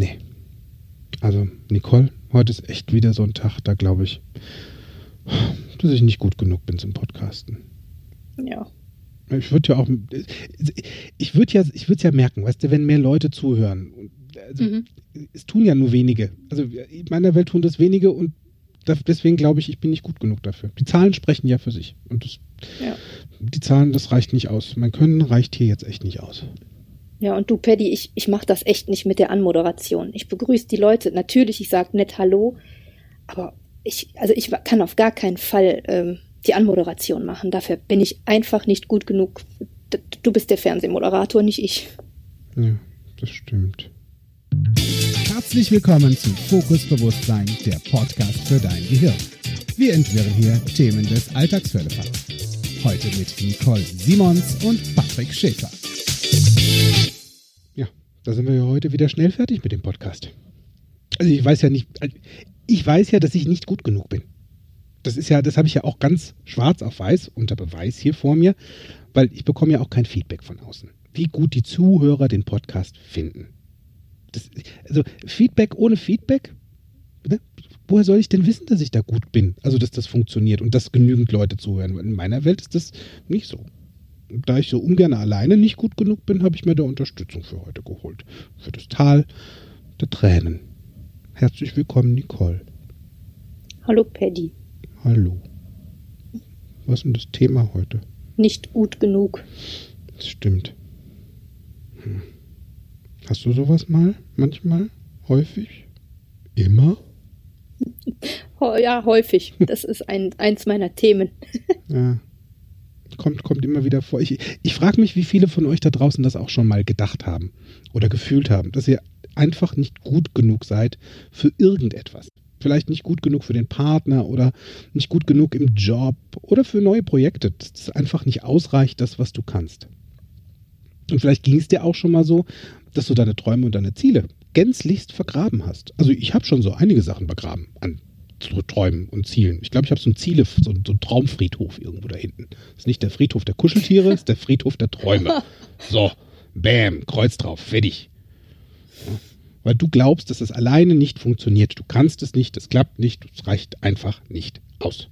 nee. Also, Nicole, heute ist echt wieder so ein Tag, da glaube ich, dass ich nicht gut genug bin zum Podcasten. Ja. Ich würde ja auch, ich würde ja, ich würde ja merken, weißt du, wenn mehr Leute zuhören. Also, mhm. Es tun ja nur wenige. Also in meiner Welt tun das wenige und deswegen glaube ich, ich bin nicht gut genug dafür. Die Zahlen sprechen ja für sich. Und das, ja. die Zahlen, das reicht nicht aus. Mein Können reicht hier jetzt echt nicht aus. Ja, und du, Paddy, ich, ich mache das echt nicht mit der Anmoderation. Ich begrüße die Leute. Natürlich, ich sage nett Hallo, aber ich, also ich kann auf gar keinen Fall ähm, die Anmoderation machen. Dafür bin ich einfach nicht gut genug. Du bist der Fernsehmoderator, nicht ich. Ja, das stimmt. Herzlich willkommen zu Fokus Bewusstsein, der Podcast für dein Gehirn. Wir entwirren hier Themen des Alltagsfällefalls. Heute mit Nicole Simons und Patrick Schäfer. Da sind wir ja heute wieder schnell fertig mit dem Podcast. Also ich weiß ja nicht, ich weiß ja, dass ich nicht gut genug bin. Das ist ja, das habe ich ja auch ganz schwarz auf weiß unter Beweis hier vor mir, weil ich bekomme ja auch kein Feedback von außen. Wie gut die Zuhörer den Podcast finden. Das, also Feedback ohne Feedback, ne? woher soll ich denn wissen, dass ich da gut bin? Also dass das funktioniert und dass genügend Leute zuhören. In meiner Welt ist das nicht so. Da ich so ungern alleine nicht gut genug bin, habe ich mir da Unterstützung für heute geholt. Für das Tal der Tränen. Herzlich willkommen, Nicole. Hallo, Paddy. Hallo. Was ist denn das Thema heute? Nicht gut genug. Das stimmt. Hm. Hast du sowas mal? Manchmal? Häufig? Immer? Ja, häufig. Das ist ein, eins meiner Themen. ja. Kommt, kommt immer wieder vor. Ich, ich frage mich, wie viele von euch da draußen das auch schon mal gedacht haben oder gefühlt haben, dass ihr einfach nicht gut genug seid für irgendetwas. Vielleicht nicht gut genug für den Partner oder nicht gut genug im Job oder für neue Projekte. Dass es einfach nicht ausreicht, das, was du kannst. Und vielleicht ging es dir auch schon mal so, dass du deine Träume und deine Ziele gänzlichst vergraben hast. Also ich habe schon so einige Sachen begraben an Träumen und Zielen. Ich glaube, ich habe so ein Ziele, so, so einen Traumfriedhof irgendwo da hinten. Das ist nicht der Friedhof der Kuscheltiere, das ist der Friedhof der Träume. So, bam, Kreuz drauf, fertig. Weil du glaubst, dass es alleine nicht funktioniert. Du kannst es nicht, es klappt nicht, es reicht einfach nicht aus.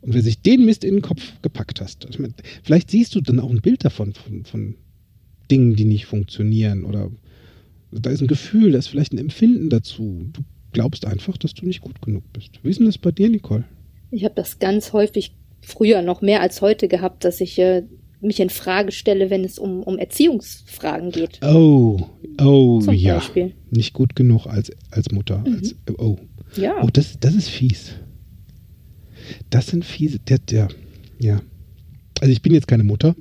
Und wer sich den Mist in den Kopf gepackt hast, also vielleicht siehst du dann auch ein Bild davon, von, von Dingen, die nicht funktionieren oder da ist ein Gefühl, da ist vielleicht ein Empfinden dazu. Du glaubst einfach, dass du nicht gut genug bist. Wie ist denn das bei dir, Nicole? Ich habe das ganz häufig früher noch mehr als heute gehabt, dass ich äh, mich in Frage stelle, wenn es um, um Erziehungsfragen geht. Oh, oh Zum ja. Beispiel. Nicht gut genug als, als Mutter. Mhm. Als, oh. Ja. Oh, das, das ist fies. Das sind fiese. Der, der, ja. Also ich bin jetzt keine Mutter,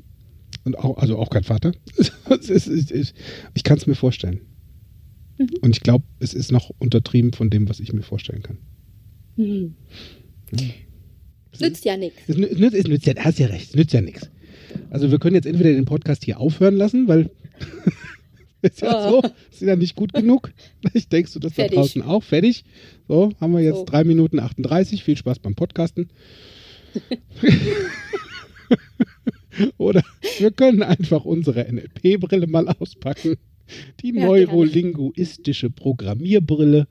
und auch, also auch kein Vater. ich kann es mir vorstellen. Mhm. Und ich glaube, es ist noch untertrieben von dem, was ich mir vorstellen kann. Mhm. Ja. Nützt ja nichts. Es nützt, es nützt ja, hast ja recht, es nützt ja nichts. Also wir können jetzt entweder den Podcast hier aufhören lassen, weil ist ja oh. so, ist ja nicht gut genug. Ich denkst du das fertig. da draußen auch fertig. So, haben wir jetzt so. 3 Minuten 38. Viel Spaß beim Podcasten. Oder wir können einfach unsere NLP-Brille mal auspacken, die ja, neurolinguistische Programmierbrille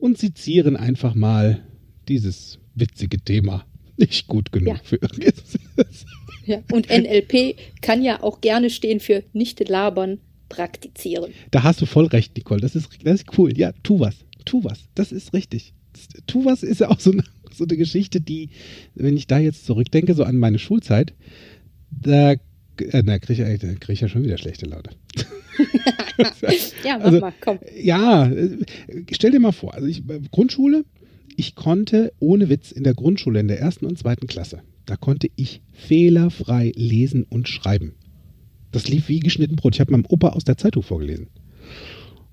und sezieren einfach mal dieses witzige Thema. Nicht gut genug ja. für irgendwas. Ja, und NLP kann ja auch gerne stehen für nicht labern, praktizieren. Da hast du voll recht, Nicole. Das ist, das ist cool. Ja, tu was. Tu was. Das ist richtig. Tu was ist ja auch so eine, so eine Geschichte, die, wenn ich da jetzt zurückdenke, so an meine Schulzeit, da, äh, na, kriege ich, krieg ich ja schon wieder schlechte Laune. ja, mach also, mal, komm. Ja, äh, stell dir mal vor, also ich, äh, Grundschule, ich konnte ohne Witz in der Grundschule, in der ersten und zweiten Klasse, da konnte ich fehlerfrei lesen und schreiben. Das lief wie geschnitten Brot. Ich habe meinem Opa aus der Zeitung vorgelesen.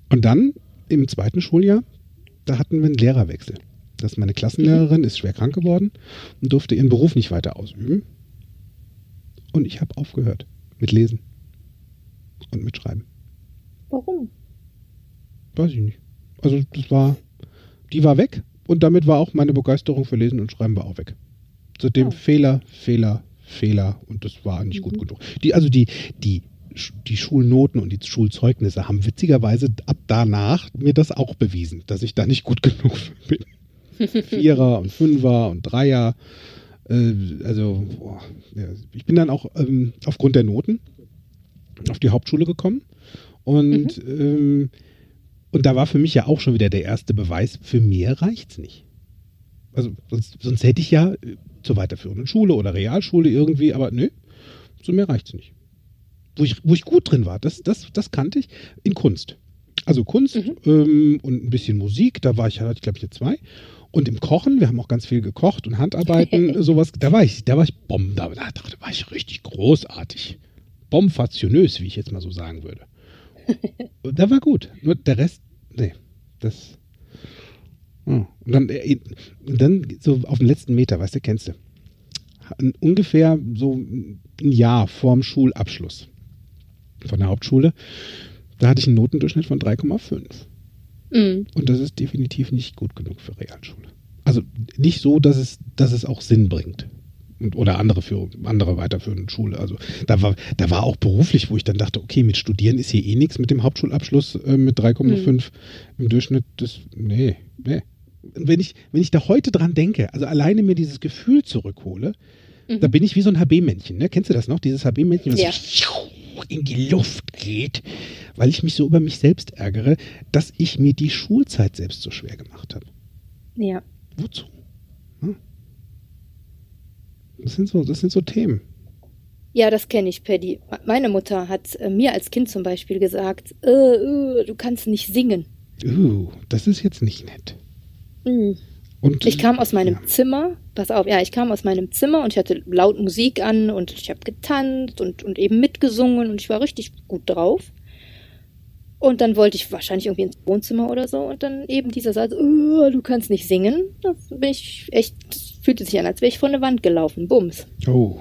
Und dann im zweiten Schuljahr, da hatten wir einen Lehrerwechsel. Das meine Klassenlehrerin ist schwer krank geworden und durfte ihren Beruf nicht weiter ausüben. Und ich habe aufgehört mit Lesen und mit Schreiben. Warum? Weiß ich nicht. Also das war, die war weg und damit war auch meine Begeisterung für Lesen und Schreiben war auch weg. Seitdem oh. Fehler, Fehler, Fehler und das war nicht mhm. gut genug. Die, also die, die die Schulnoten und die Schulzeugnisse haben witzigerweise ab danach mir das auch bewiesen, dass ich da nicht gut genug bin. Vierer und Fünfer und Dreier. Äh, also, boah, ja. ich bin dann auch ähm, aufgrund der Noten auf die Hauptschule gekommen. Und, ähm, und da war für mich ja auch schon wieder der erste Beweis, für mehr reicht's nicht. Also sonst, sonst hätte ich ja äh, zur weiterführenden Schule oder Realschule irgendwie, aber nö, so mehr reicht's nicht. Wo ich, wo ich gut drin war, das, das, das kannte ich in Kunst. Also Kunst ähm, und ein bisschen Musik, da war ich, hatte ich glaube ich eine zwei. Und im Kochen, wir haben auch ganz viel gekocht und Handarbeiten, sowas, da war ich, da war ich Bomben, da, da, da war ich richtig großartig. Bomfationös, wie ich jetzt mal so sagen würde. da war gut. Nur der Rest, nee, das. Ja. Und dann, äh, dann so auf den letzten Meter, weißt du, kennst du. Ungefähr so ein Jahr vorm Schulabschluss von der Hauptschule, da hatte ich einen Notendurchschnitt von 3,5. Mhm. Und das ist definitiv nicht gut genug für Realschule. Also nicht so, dass es, dass es auch Sinn bringt. Und, oder andere für andere weiterführende Schule. Also da war, da war auch beruflich, wo ich dann dachte, okay, mit Studieren ist hier eh nichts mit dem Hauptschulabschluss äh, mit 3,5 im Durchschnitt. Das, nee, nee. Und wenn ich, wenn ich da heute dran denke, also alleine mir dieses Gefühl zurückhole, da bin ich wie so ein HB-Männchen, ne? Kennst du das noch? Dieses HB-Männchen, was Ja. In die Luft geht, weil ich mich so über mich selbst ärgere, dass ich mir die Schulzeit selbst so schwer gemacht habe. Ja. Wozu? Hm? Das sind so, das sind so Themen. Ja, das kenne ich, Paddy. Meine Mutter hat äh, mir als Kind zum Beispiel gesagt, äh, äh, du kannst nicht singen. Uh, das ist jetzt nicht nett. Mhm. Und Ich kam aus meinem Ja. Zimmer, pass auf, ja, ich kam aus meinem Zimmer und ich hatte laut Musik an und ich habe getanzt und, und eben mitgesungen und ich war richtig gut drauf. Und dann wollte ich wahrscheinlich irgendwie ins Wohnzimmer oder so und dann eben dieser Satz, "Oh, du kannst nicht singen. Da bin ich echt, das fühlte sich an, als wäre ich vor eine Wand gelaufen. Bums. Oh.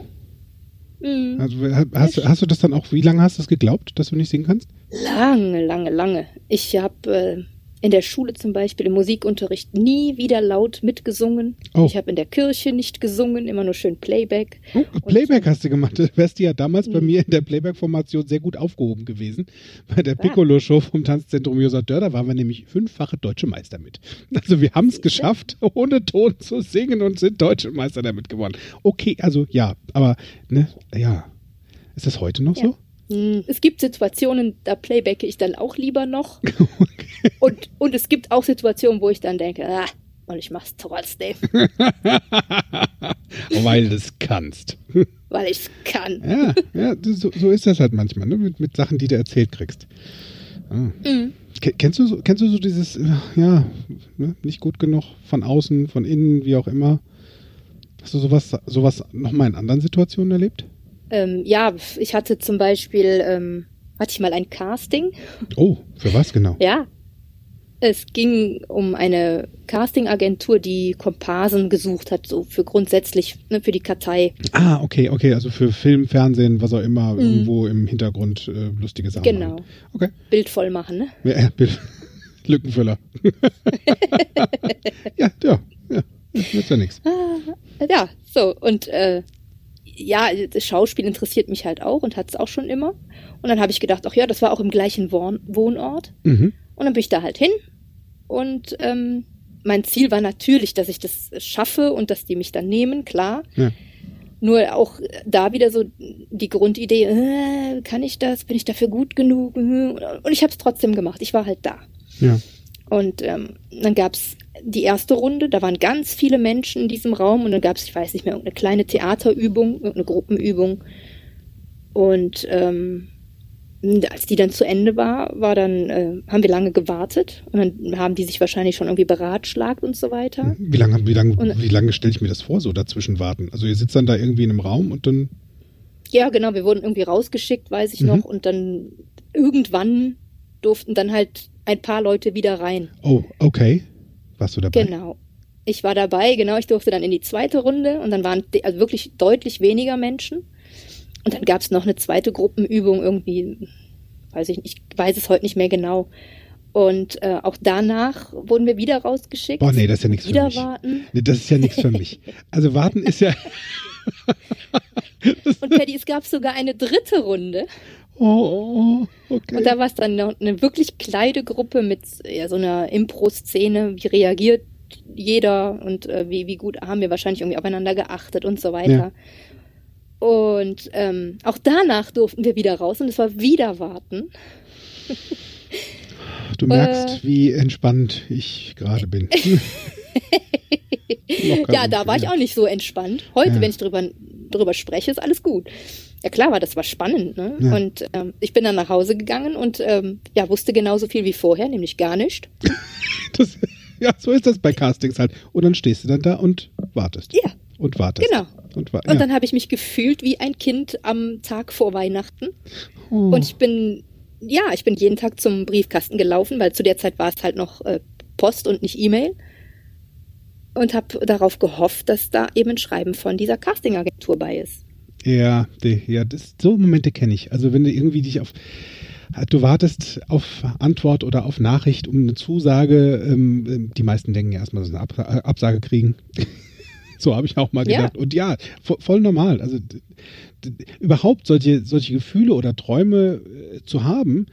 Mhm. Also, hast, du- hast du das dann auch, wie lange hast du das geglaubt, dass du nicht singen kannst? Lange, lange, lange. Ich habe äh, in der Schule zum Beispiel im Musikunterricht nie wieder laut mitgesungen. Oh. Ich habe in der Kirche nicht gesungen, immer nur schön Playback. Oh, Playback hast du gemacht. Da wärst du ja damals bei mir in der Playback-Formation sehr gut aufgehoben gewesen. Bei der Ah. Piccolo-Show vom Tanzzentrum Josa Dörr, da waren wir nämlich fünffache deutsche Meister mit. Also wir haben es geschafft, ohne Ton zu singen und sind deutsche Meister damit geworden. Okay, also ja, aber ne, ja. Ist das heute noch so? Hm, Es gibt Situationen, da playbacke ich dann auch lieber noch. Und, und es gibt auch Situationen, wo ich dann denke, ah, und ich mach's trotzdem, Weil du es kannst. weil ich's kann. Ja, ja so, so ist das halt manchmal, ne? mit, mit Sachen, die du erzählt kriegst. Ah. Mhm. Ke- Kennst du, so, kennst du so dieses, ja, ne, nicht gut genug von außen, von innen, wie auch immer? Hast du sowas, sowas nochmal in anderen Situationen erlebt? Ähm, ja, ich hatte zum Beispiel, ähm, hatte ich mal ein Casting. Oh, für was genau? Ja. Es ging um eine Castingagentur, die Komparsen gesucht hat, so für grundsätzlich, ne, für die Kartei. Ah, okay, okay, also für Film, Fernsehen, was auch immer, Mhm. irgendwo im Hintergrund äh, lustige Sachen. Genau. machen. Okay. Bild voll machen, ne? Ja, ja, Bill. Lückenfüller. ja, ja, ja. Nützt ja nichts. Ja, so. Und äh, ja, das Schauspiel interessiert mich halt auch und hat es auch schon immer. Und dann habe ich gedacht, ach ja, das war auch im gleichen Wohn Wohnort. Mhm. Und dann bin ich da halt hin. Und ähm, mein Ziel war natürlich, dass ich das schaffe und dass die mich dann nehmen, klar. Ja. Nur auch da wieder so die Grundidee, äh, kann ich das? Bin ich dafür gut genug? Und ich habe es trotzdem gemacht. Ich war halt da. Ja. Und ähm, dann gab's die erste Runde, da waren ganz viele Menschen in diesem Raum und dann gab's, ich weiß nicht mehr, irgendeine kleine Theaterübung, irgendeine Gruppenübung. Und ähm, als die dann zu Ende war, war dann, äh, haben wir lange gewartet und dann haben die sich wahrscheinlich schon irgendwie beratschlagt und so weiter. Wie lange, wie lange, Und- wie lange stelle ich mir das vor, so dazwischen warten? Also ihr sitzt dann da irgendwie in einem Raum und dann. Ja, genau, wir wurden irgendwie rausgeschickt, weiß ich Mhm. noch, und dann irgendwann durften dann halt ein paar Leute wieder rein. Oh, okay. Warst du dabei? Genau. Ich war dabei, genau, ich durfte dann in die zweite Runde und dann waren also wirklich deutlich weniger Menschen. Und dann gab es noch eine zweite Gruppenübung irgendwie, weiß ich nicht, ich weiß es heute nicht mehr genau. Und äh, auch danach wurden wir wieder rausgeschickt. Boah, nee, das ist ja nichts für Wieder mich. warten. Nee, das ist ja nichts für mich. Also warten ist ja. Und Paddy, es gab sogar eine dritte Runde. Oh, okay. Und da war es dann noch eine wirklich kleine Gruppe mit ja, so einer Impro-Szene, wie reagiert jeder und äh, wie, wie gut haben wir wahrscheinlich irgendwie aufeinander geachtet und so weiter. Ja. Und ähm, auch danach durften wir wieder raus und es war wieder warten. Du merkst, äh, wie entspannt ich gerade bin. ja, da war ich auch nicht so entspannt. Heute, ja. wenn ich drüber, drüber spreche, ist alles gut. Ja klar war das war spannend. Ne? Ja. Und ähm, ich bin dann nach Hause gegangen und ähm, ja, wusste genauso viel wie vorher, nämlich gar nicht. das, ja, so ist das bei Castings halt. Und dann stehst du dann da und wartest. Ja. Und wartest. Genau. Und, wa und dann habe ich mich gefühlt wie ein Kind am Tag vor Weihnachten. Oh. Und ich bin, ja, ich bin jeden Tag zum Briefkasten gelaufen, weil zu der Zeit war es halt noch äh, Post und nicht E-Mail. Und habe darauf gehofft, dass da eben ein Schreiben von dieser Castingagentur bei ist. Ja, die, ja, das, so Momente kenne ich. Also wenn du irgendwie dich auf du wartest auf Antwort oder auf Nachricht um eine Zusage. Ähm, ähm die meisten denken ja erstmal, dass sie eine Ab Absage kriegen. so habe ich auch mal gedacht. Ja. Und ja, voll normal. Also überhaupt solche, solche Gefühle oder Träume äh, zu haben,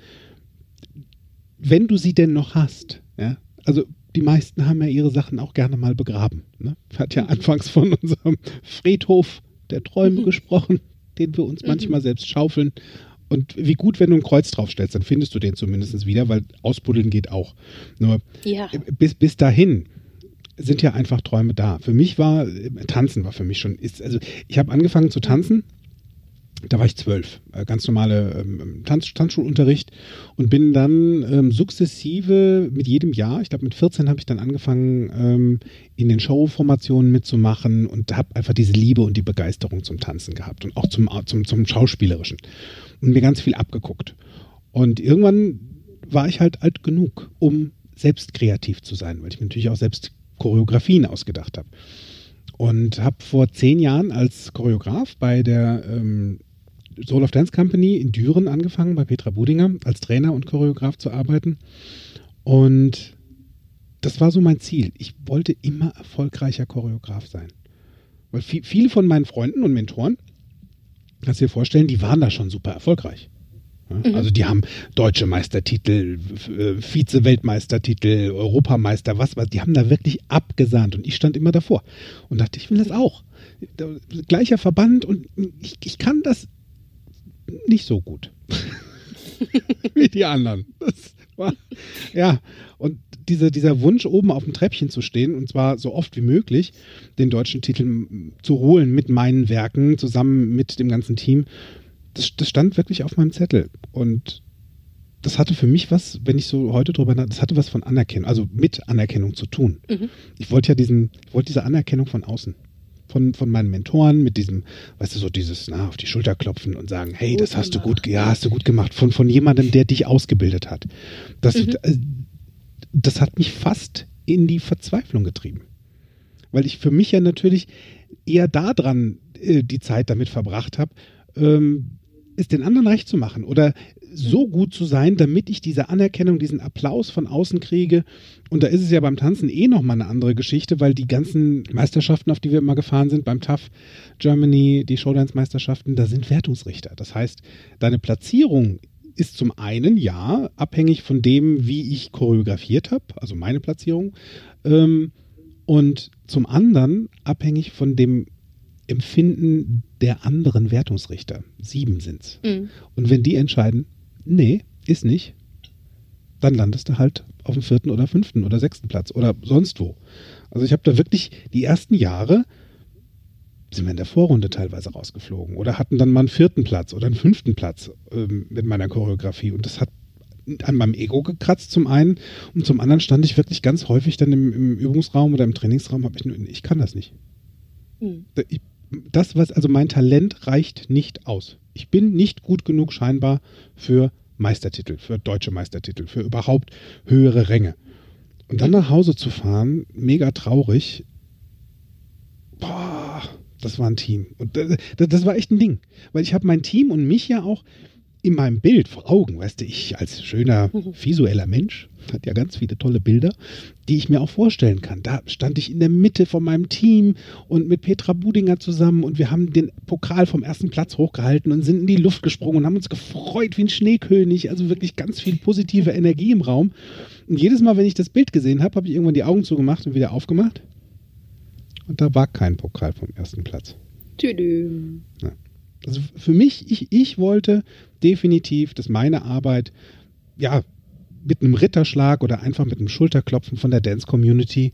wenn du sie denn noch hast. Ja? Also die meisten haben ja ihre Sachen auch gerne mal begraben. Ne? Hat ja mhm. anfangs von unserem Friedhof der Träume mhm. gesprochen, den wir uns mhm. manchmal selbst schaufeln. Und wie gut, wenn du ein Kreuz draufstellst, dann findest du den zumindest wieder, weil ausbuddeln geht auch. Nur ja. bis, bis dahin sind ja einfach Träume da. Für mich war, Tanzen war für mich schon, ist, also ich habe angefangen zu tanzen da war ich zwölf, äh, ganz normale ähm, Tanz, Tanzschulunterricht. Und bin dann ähm, sukzessive mit jedem Jahr, ich glaube mit 14 habe ich dann angefangen, ähm, in den Showformationen mitzumachen und habe einfach diese Liebe und die Begeisterung zum Tanzen gehabt und auch zum, zum, zum Schauspielerischen. Und mir ganz viel abgeguckt. Und irgendwann war ich halt alt genug, um selbst kreativ zu sein, weil ich mir natürlich auch selbst Choreografien ausgedacht habe und habe vor zehn Jahren als Choreograf bei der ähm, Soul of Dance Company in Düren angefangen, bei Petra Budinger, als Trainer und Choreograf zu arbeiten. Und das war so mein Ziel. Ich wollte immer erfolgreicher Choreograf sein. Weil viel, viele von meinen Freunden und Mentoren, kannst du dir vorstellen, die waren da schon super erfolgreich. Ja, mhm. Also die haben deutsche Meistertitel, Vize-Weltmeistertitel, Europameister, was, was, die haben da wirklich abgesahnt und ich stand immer davor und dachte, ich will das auch. Gleicher Verband und ich, ich kann das nicht so gut wie die anderen. War, ja, und diese, dieser Wunsch, oben auf dem Treppchen zu stehen, und zwar so oft wie möglich, den deutschen Titel zu holen mit meinen Werken, zusammen mit dem ganzen Team, das, das stand wirklich auf meinem Zettel. Und das hatte für mich was, wenn ich so heute drüber nachdenke, das hatte was von Anerkennung, also mit Anerkennung zu tun. Mhm. Ich wollte ja diesen, wollte diese Anerkennung von außen von, von meinen Mentoren mit diesem, weißt du, so dieses, na, auf die Schulter klopfen und sagen, hey, gut das hast gemacht. du gut, ja, hast du gut gemacht, von, von jemandem, der dich ausgebildet hat. Das, mhm. Äh, das hat mich fast in die Verzweiflung getrieben. Weil ich für mich ja natürlich eher daran äh, die Zeit damit verbracht habe, ähm, es den anderen recht zu machen oder so gut zu sein, damit ich diese Anerkennung, diesen Applaus von außen kriege. Und da ist es ja beim Tanzen eh nochmal eine andere Geschichte, weil die ganzen Meisterschaften, auf die wir immer gefahren sind, beim TAF Germany, die Showdance-Meisterschaften, da sind Wertungsrichter. Das heißt, deine Platzierung ist zum einen ja abhängig von dem, wie ich choreografiert habe, also meine Platzierung, ähm, und zum anderen abhängig von dem Empfinden der anderen Wertungsrichter. Sieben sind's. Mhm. Und wenn die entscheiden, nee, ist nicht, dann landest du halt auf dem vierten oder fünften oder sechsten Platz oder sonst wo. Also ich habe da wirklich die ersten Jahre sind wir in der Vorrunde teilweise rausgeflogen oder hatten dann mal einen vierten Platz oder einen fünften Platz ähm, mit meiner Choreografie und das hat an meinem Ego gekratzt zum einen und zum anderen stand ich wirklich ganz häufig dann im, im Übungsraum oder im Trainingsraum, habe ich nur, ich kann das nicht. Mhm. Ich das, was, also mein Talent reicht nicht aus. Ich bin nicht gut genug scheinbar für Meistertitel, für deutsche Meistertitel, für überhaupt höhere Ränge. Und dann nach Hause zu fahren, mega traurig. Boah, das war ein Team. Und das, das war echt ein Ding. Weil ich habe mein Team und mich ja auch in meinem Bild vor Augen, weißt du, ich als schöner visueller Mensch, hat ja ganz viele tolle Bilder, die ich mir auch vorstellen kann. Da stand ich in der Mitte von meinem Team und mit Petra Budinger zusammen und wir haben den Pokal vom ersten Platz hochgehalten und sind in die Luft gesprungen und haben uns gefreut wie ein Schneekönig. Also wirklich ganz viel positive Energie im Raum. Und jedes Mal, wenn ich das Bild gesehen habe, habe ich irgendwann die Augen zugemacht und wieder aufgemacht. Und da war kein Pokal vom ersten Platz. Tüdüm. Also für mich, ich, ich wollte definitiv, dass meine Arbeit, ja, mit einem Ritterschlag oder einfach mit einem Schulterklopfen von der Dance-Community,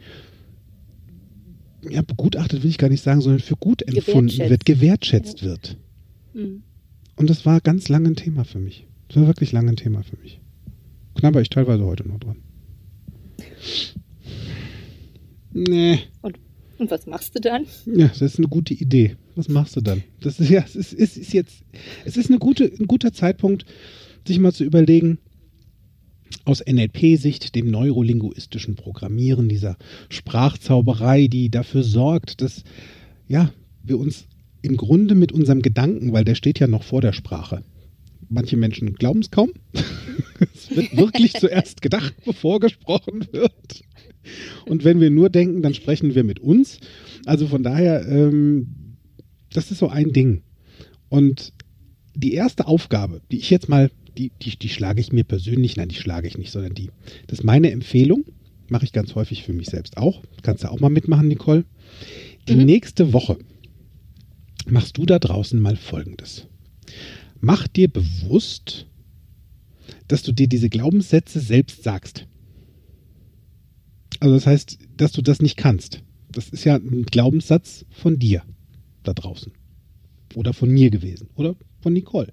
ja, begutachtet will ich gar nicht sagen, sondern für gut empfunden wird, gewertschätzt wird. Mhm. Und das war ganz lange ein Thema für mich. Das war wirklich lange ein Thema für mich. Knabber ich teilweise heute noch dran. Nee. Und, und was machst du dann? Ja, das ist eine gute Idee. Was machst du dann? Das ist ja, es ist, es ist jetzt, es ist eine gute, ein guter Zeitpunkt, sich mal zu überlegen, aus NLP-Sicht, dem neurolinguistischen Programmieren, dieser Sprachzauberei, die dafür sorgt, dass ja, wir uns im Grunde mit unserem Gedanken, weil der steht ja noch vor der Sprache. Manche Menschen glauben es kaum. es wird wirklich zuerst gedacht, bevor gesprochen wird. Und wenn wir nur denken, dann sprechen wir mit uns. Also von daher, ähm, das ist so ein Ding. Und die erste Aufgabe, die ich jetzt mal, die, die, die schlage ich mir persönlich, nein, die schlage ich nicht, sondern die, das ist meine Empfehlung, mache ich ganz häufig für mich selbst auch. Kannst du auch mal mitmachen, Nicole. Die Mhm. nächste Woche machst du da draußen mal Folgendes. Mach dir bewusst, dass du dir diese Glaubenssätze selbst sagst. Also das heißt, dass du das nicht kannst. Das ist ja ein Glaubenssatz von dir da draußen. Oder von mir gewesen. Oder von Nicole.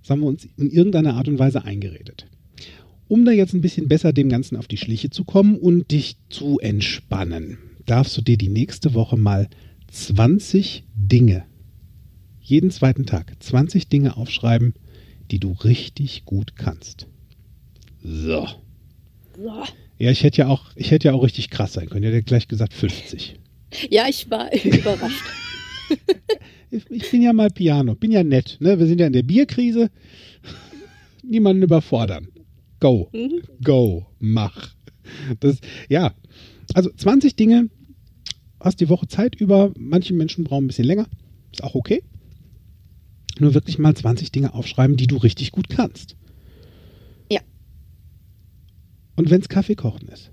Das haben wir uns in irgendeiner Art und Weise eingeredet. Um da jetzt ein bisschen besser dem Ganzen auf die Schliche zu kommen und dich zu entspannen, darfst du dir die nächste Woche mal 20 Dinge, jeden zweiten Tag, 20 Dinge aufschreiben, die du richtig gut kannst. So. So. Ja, ich hätte ja auch, ich hätte ja auch richtig krass sein können. Ich hätte gleich gesagt 50. Ja, ich war überrascht. Ich, bin ja mal Piano, bin ja nett. Ne? Wir sind ja in der Bierkrise. Niemanden überfordern. Go, Mhm. go, mach. Das, ja, also 20 Dinge, hast die Woche Zeit über. Manche Menschen brauchen ein bisschen länger. Ist auch okay. Nur wirklich mal 20 Dinge aufschreiben, die du richtig gut kannst. Ja. Und wenn es Kaffee kochen ist.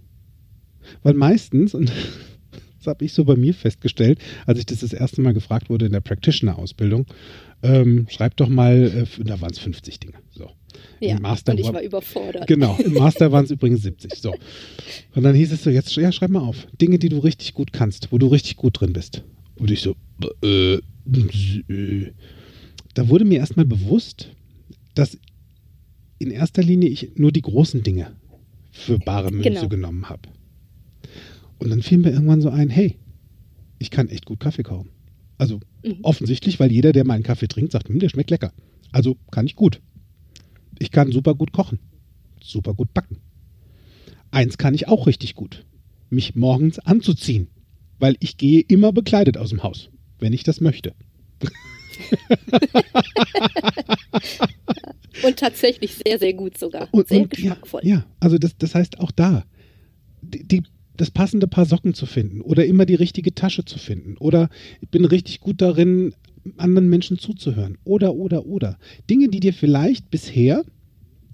Weil meistens, und das habe ich so bei mir festgestellt, als ich das das erste Mal gefragt wurde in der Practitioner-Ausbildung, ähm, schreib doch mal, äh, da waren es 50 Dinge. So. Ja, Im Master und ich war- war überfordert. Genau, im Master waren es übrigens 70. So. Und dann hieß es so, jetzt ja, schreib mal auf. Dinge, die du richtig gut kannst, wo du richtig gut drin bist. Und ich so, äh, äh. Da wurde mir erstmal bewusst, dass in erster Linie ich nur die großen Dinge für bare Münze Genau. genommen habe. Und dann fiel mir irgendwann so ein, hey, ich kann echt gut Kaffee kochen. Also Mhm. offensichtlich, weil jeder, der meinen Kaffee trinkt, sagt, hm, der schmeckt lecker. Also kann ich gut. Ich kann super gut kochen, super gut backen. Eins kann ich auch richtig gut, mich morgens anzuziehen, weil ich gehe immer bekleidet aus dem Haus, wenn ich das möchte. Und tatsächlich sehr, sehr gut sogar. Und, sehr und, geschmackvoll. Ja, ja, also das, das heißt auch da, die, die, das passende Paar Socken zu finden oder immer die richtige Tasche zu finden oder ich bin richtig gut darin, anderen Menschen zuzuhören oder, oder, oder. Dinge, die dir vielleicht bisher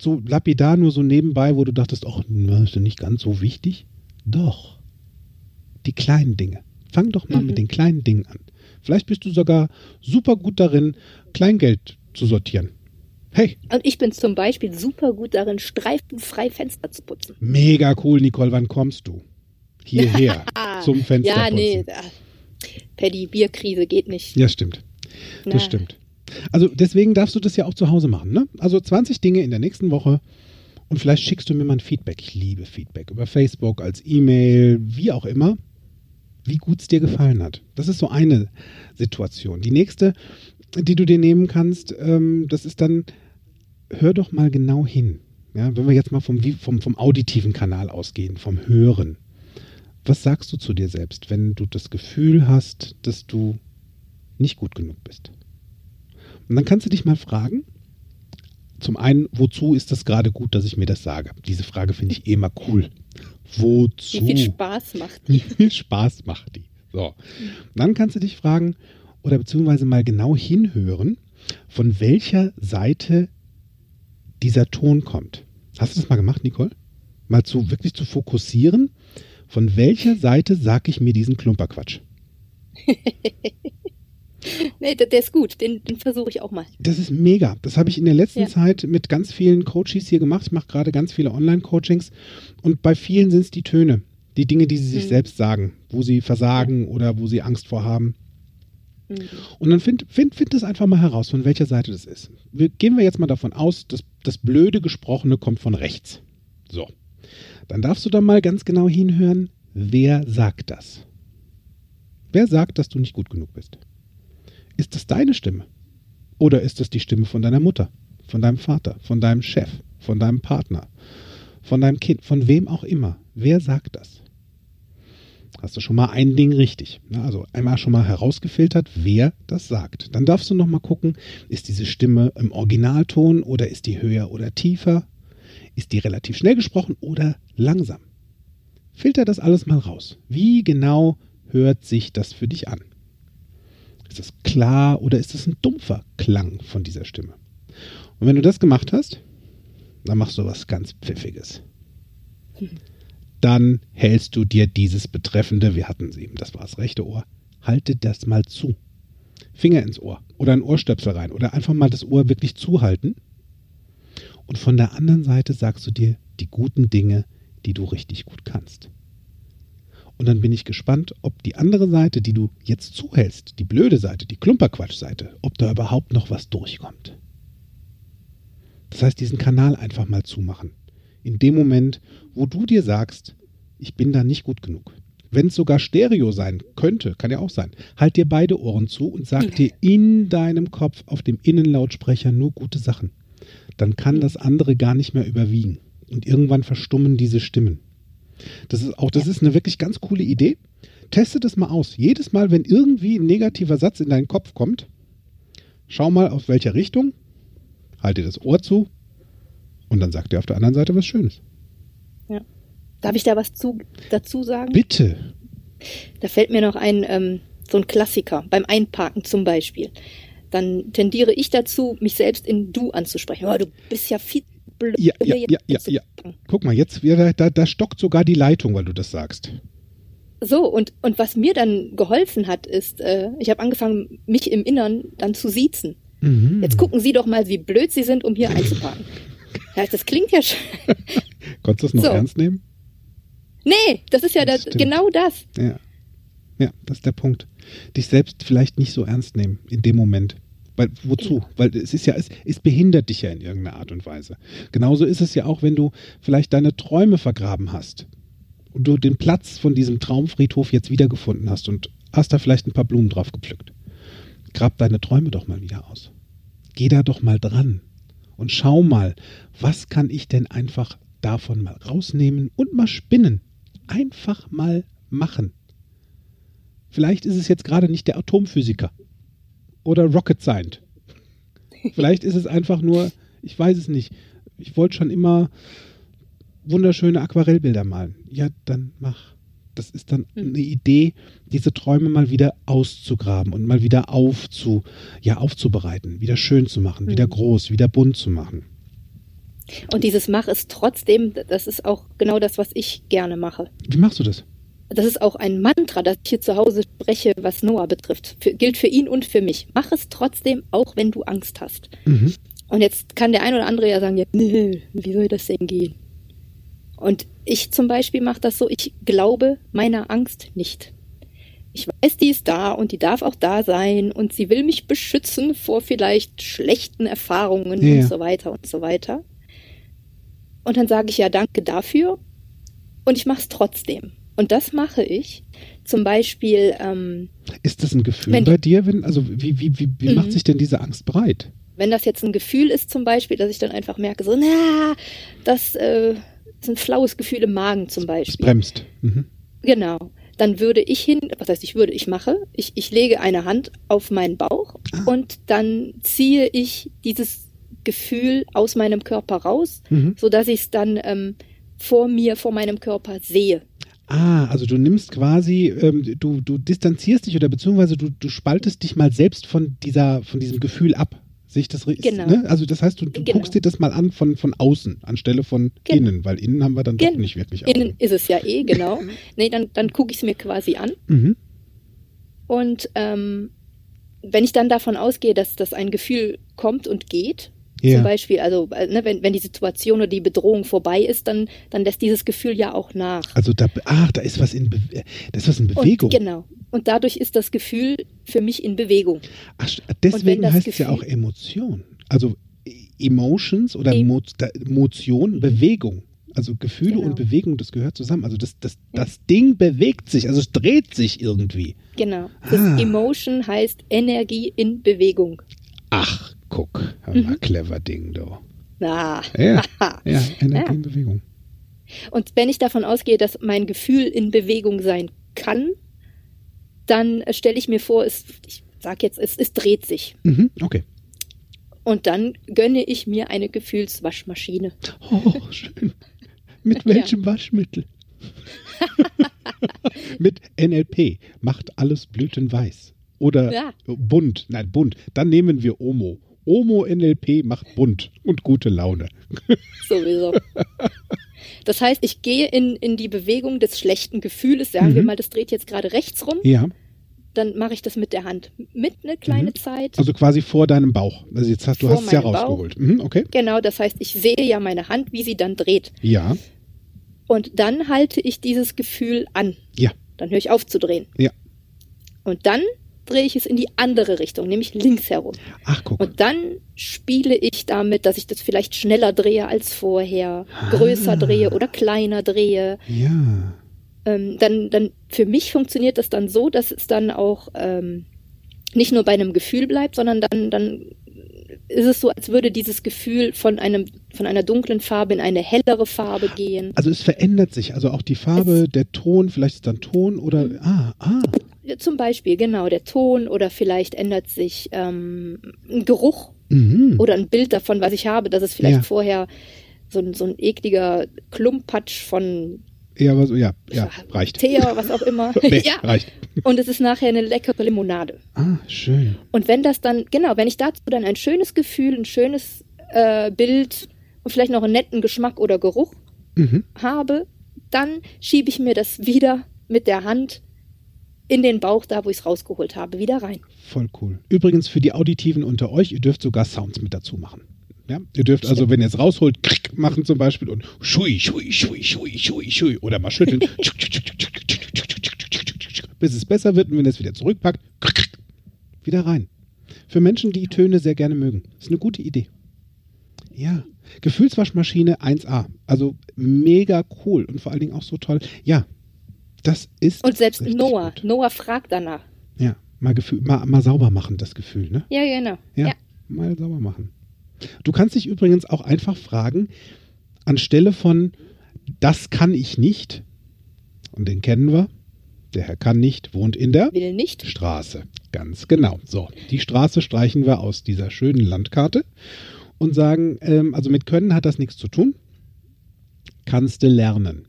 so lapidar nur so nebenbei, wo du dachtest, ach, na, ist ja nicht ganz so wichtig. Doch. Die kleinen Dinge. Fang doch mal Mhm. mit den kleinen Dingen an. Vielleicht bist du sogar super gut darin, Kleingeld zu sortieren. Hey, Und ich bin zum Beispiel super gut darin, streifenfrei Fenster zu putzen. Mega cool, Nicole. Wann kommst du? Hierher zum Fenster. Ja, nee, Paddy, Bierkrise geht nicht. Ja, stimmt. Das Na, stimmt. Also deswegen darfst du das ja auch zu Hause machen. Ne? Also 20 Dinge in der nächsten Woche und vielleicht schickst du mir mal ein Feedback. Ich liebe Feedback über Facebook, als E-Mail, wie auch immer, wie gut es dir gefallen hat. Das ist so eine Situation. Die nächste, die du dir nehmen kannst, ähm, das ist dann, hör doch mal genau hin. Ja, wenn wir jetzt mal vom, vom, vom auditiven Kanal ausgehen, vom Hören. Was sagst du zu dir selbst, wenn du das Gefühl hast, dass du nicht gut genug bist? Und dann kannst du dich mal fragen, Zum einen, wozu ist das gerade gut, dass ich mir das sage? Diese Frage finde ich eh immer cool. Wozu? Wie viel Spaß macht die? Wie viel Spaß macht die? So. Dann kannst du dich fragen oder beziehungsweise mal genau hinhören, von welcher Seite dieser Ton kommt. Hast du das mal gemacht, Nicole? Mal zu wirklich zu fokussieren, von welcher Seite sage ich mir diesen Klumperquatsch? nee, der, der, ist gut, den, den versuche ich auch mal. Das ist mega. Das habe ich in der letzten ja. Zeit mit ganz vielen Coaches hier gemacht. Ich mache gerade ganz viele Online-Coachings und bei vielen sind es die Töne, die Dinge, die sie sich mhm. selbst sagen, wo sie versagen ja. oder wo sie Angst vor haben. Mhm. Und dann find, find, find das einfach mal heraus, von welcher Seite das ist. Wir, gehen wir jetzt mal davon aus, dass das blöde Gesprochene kommt von rechts. So. Dann darfst du da mal ganz genau hinhören, wer sagt das? Wer sagt, dass du nicht gut genug bist? Ist das deine Stimme? Oder ist das die Stimme von deiner Mutter, von deinem Vater, von deinem Chef, von deinem Partner, von deinem Kind, von wem auch immer? Wer sagt das? Hast du schon mal ein Ding richtig. Also einmal schon mal herausgefiltert, wer das sagt. Dann darfst du noch mal gucken, ist diese Stimme im Originalton oder ist die höher oder tiefer? Ist die relativ schnell gesprochen oder langsam? Filter das alles mal raus. Wie genau hört sich das für dich an? Ist das klar oder ist das ein dumpfer Klang von dieser Stimme? Und wenn du das gemacht hast, dann machst du was ganz Pfiffiges. Dann hältst du dir dieses betreffende, wir hatten es eben, das war das rechte Ohr, halte das mal zu. Finger ins Ohr oder ein Ohrstöpsel rein oder einfach mal das Ohr wirklich zuhalten. Und von der anderen Seite sagst du dir die guten Dinge, die du richtig gut kannst. Und dann bin ich gespannt, ob die andere Seite, die du jetzt zuhältst, die blöde Seite, die Klumperquatsch-Seite, ob da überhaupt noch was durchkommt. Das heißt, diesen Kanal einfach mal zumachen. In dem Moment, wo du dir sagst, ich bin da nicht gut genug. Wenn es sogar Stereo sein könnte, kann ja auch sein, halt dir beide Ohren zu und sag dir in deinem Kopf auf dem Innenlautsprecher nur gute Sachen. Dann kann das andere gar nicht mehr überwiegen. Und irgendwann verstummen diese Stimmen. Das ist auch, das ist eine wirklich ganz coole Idee. Teste das mal aus. Jedes Mal, wenn irgendwie ein negativer Satz in deinen Kopf kommt, schau mal aus welcher Richtung, halte das Ohr zu und dann sagt er auf der anderen Seite was Schönes. Ja. Darf ich da was zu, dazu sagen? Bitte. Da fällt mir noch ein, ähm, so ein Klassiker, beim Einparken zum Beispiel. Dann tendiere ich dazu, mich selbst in Du anzusprechen. Oh, du bist ja viel blöd. Ja, ja, ja, ja, ja. Guck mal, jetzt da, da stockt sogar die Leitung, weil du das sagst. So, und, und was mir dann geholfen hat, ist, äh, ich habe angefangen, mich im Innern dann zu siezen. Mhm. Jetzt gucken Sie doch mal, wie blöd Sie sind, um hier einzuparken. Ja, das klingt ja schon. Konntest du das noch so. ernst nehmen? Nee, das ist ja das das, genau das. Ja. ja, das ist der Punkt. Dich selbst vielleicht nicht so ernst nehmen in dem Moment. Weil, wozu? Weil es ist ja, es, es behindert dich ja in irgendeiner Art und Weise. Genauso ist es ja auch, wenn du vielleicht deine Träume vergraben hast und du den Platz von diesem Traumfriedhof jetzt wiedergefunden hast und hast da vielleicht ein paar Blumen drauf gepflückt. Grab deine Träume doch mal wieder aus. Geh da doch mal dran und schau mal, was kann ich denn einfach davon mal rausnehmen und mal spinnen. Einfach mal machen. Vielleicht ist es jetzt gerade nicht der Atomphysiker, oder Rocket Science. Vielleicht ist es einfach nur, ich weiß es nicht. Ich wollte schon immer wunderschöne Aquarellbilder malen. Ja, dann mach. Das ist dann hm. eine Idee, diese Träume mal wieder auszugraben und mal wieder aufzu, ja, aufzubereiten, wieder schön zu machen, mhm. wieder hm. groß, wieder bunt zu machen. Und dieses Mach ist trotzdem, das ist auch genau das, was ich gerne mache. Wie machst du das? Das ist auch ein Mantra, das ich hier zu Hause spreche, was Noah betrifft. Für, gilt für ihn und für mich. Mach es trotzdem, auch wenn du Angst hast. Mhm. Und jetzt kann der ein oder andere ja sagen, ja, nee, wie soll das denn gehen? Und ich zum Beispiel mache das so, ich glaube meiner Angst nicht. Ich weiß, die ist da und die darf auch da sein und sie will mich beschützen vor vielleicht schlechten Erfahrungen ja. und so weiter und so weiter. Und dann sage ich ja danke dafür und ich mache es trotzdem. Und das mache ich. Zum Beispiel. Ähm, ist das ein Gefühl bei dir? Wenn, also wie, wie, wie, wie macht mhm. sich denn diese Angst breit? Wenn das jetzt ein Gefühl ist, zum Beispiel, dass ich dann einfach merke, so, na, das äh, ist ein flaues Gefühl im Magen zum Beispiel. Es bremst. Mhm. Genau. Dann würde ich hin, was heißt ich würde, ich mache, ich, ich lege eine Hand auf meinen Bauch ah. und dann ziehe ich dieses Gefühl aus meinem Körper raus, Mhm. so dass ich es dann ähm, vor mir, vor meinem Körper sehe. Ah, also du nimmst quasi, ähm, du, du distanzierst dich oder beziehungsweise du, du spaltest dich mal selbst von dieser, von diesem Gefühl ab. Sehe ich das richtig? Genau. Ne? Also das heißt, du, du Genau. guckst dir das mal an von, von außen anstelle von Genau. innen, weil innen haben wir dann doch nicht wirklich Innen Augen. ist es ja eh, genau. nee, dann, dann gucke ich es mir quasi an. Mhm. Und ähm, wenn ich dann davon ausgehe, dass, dass ein Gefühl kommt und geht, Ja. zum Beispiel, also äh, ne, wenn, wenn die Situation oder die Bedrohung vorbei ist, dann, dann lässt dieses Gefühl ja auch nach. Also da, ach, da ist was in, Be da ist was in Bewegung. Und, genau. Und dadurch ist das Gefühl für mich in Bewegung. Ach, deswegen das heißt es ja auch Emotion. Also e- Emotions oder Em- Mo Motion, Bewegung. Also Gefühle Genau. und Bewegung, das gehört zusammen. Also das, das, das Ding bewegt sich, also es dreht sich irgendwie. Genau. Das Ah. Emotion heißt Energie in Bewegung. Ach, guck, Mhm. mal, clever Ding, du. Ah. Ja, ja Energie Ja. in Bewegung. Und wenn ich davon ausgehe, dass mein Gefühl in Bewegung sein kann, dann stelle ich mir vor, es, ich sag jetzt, es, es dreht sich. Mhm, okay. Und dann gönne ich mir eine Gefühlswaschmaschine. Oh, schön. Mit Ja. welchem Waschmittel? Mit NLP. Macht alles blütenweiß. Oder Ja. bunt. Nein, bunt. Dann nehmen wir Omo. Omo NLP macht bunt und gute Laune. Sowieso. Das heißt, ich gehe in, in die Bewegung des schlechten Gefühles. Sagen wir Mhm. mal, das dreht jetzt gerade rechts rum. Ja, Dann mache ich das mit der Hand mit eine kleine Mhm. Zeit. also quasi vor deinem Bauch. Also jetzt hast du hast es ja rausgeholt. Mhm, okay. Genau, das heißt, ich sehe ja meine Hand, wie sie dann dreht. Ja, Und dann halte ich dieses Gefühl an. ja, Dann höre ich auf zu drehen. ja. Und dann drehe ich es in die andere Richtung, nämlich links herum. Ach, guck. Und dann spiele ich damit, dass ich das vielleicht schneller drehe als vorher, größer Ah. drehe oder kleiner drehe. Ja. Ähm, dann, dann für mich funktioniert das dann so, dass es dann auch ähm, nicht nur bei einem Gefühl bleibt, sondern dann, dann ist es so, als würde dieses Gefühl von einem von einer dunklen Farbe in eine hellere Farbe gehen. Also es verändert sich. Also auch die Farbe, der Ton, vielleicht ist dann Ton oder. Ah, ah. Zum Beispiel, genau, der Ton oder vielleicht ändert sich ähm, ein Geruch Mhm. oder ein Bild davon, was ich habe, dass es vielleicht Ja. vorher so ein, so ein ekliger Klumpatsch von Ja, so, ja, ja, reicht. Tee oder was auch immer. Nee, ja. reicht. Und es ist nachher eine leckere Limonade. Ah, schön. Und wenn das dann, genau, wenn ich dazu dann ein schönes Gefühl, ein schönes äh, Bild und vielleicht noch einen netten Geschmack oder Geruch Mhm. habe, dann schiebe ich mir das wieder mit der Hand in den Bauch, da wo ich es rausgeholt habe, wieder rein. Voll cool. Übrigens für die Auditiven unter euch, ihr dürft sogar Sounds mit dazu machen. Ja? Ihr dürft also, wenn ihr es rausholt, krick machen zum Beispiel und schui, schui, schui, schui, schui, schui oder mal schütteln. bis es besser wird und wenn ihr es wieder zurückpackt, wieder rein. Für Menschen, die Töne sehr gerne mögen. Ist eine gute Idee. Ja. Gefühlswaschmaschine 1A. Also mega cool und vor allen Dingen auch so toll. Ja. Das ist. Und selbst Noah, gut. Noah fragt danach. Ja, mal, Gefühl, mal, mal sauber machen, das Gefühl, ne? Ja, genau. Ja, Ja. mal sauber machen. Du kannst dich übrigens auch einfach fragen, anstelle von das kann ich nicht, und den kennen wir, der Herr kann nicht, wohnt in der Will nicht. Straße. Ganz genau. So, die Straße streichen wir aus dieser schönen Landkarte und sagen, ähm, also mit Können hat das nichts zu tun. Kannst du lernen.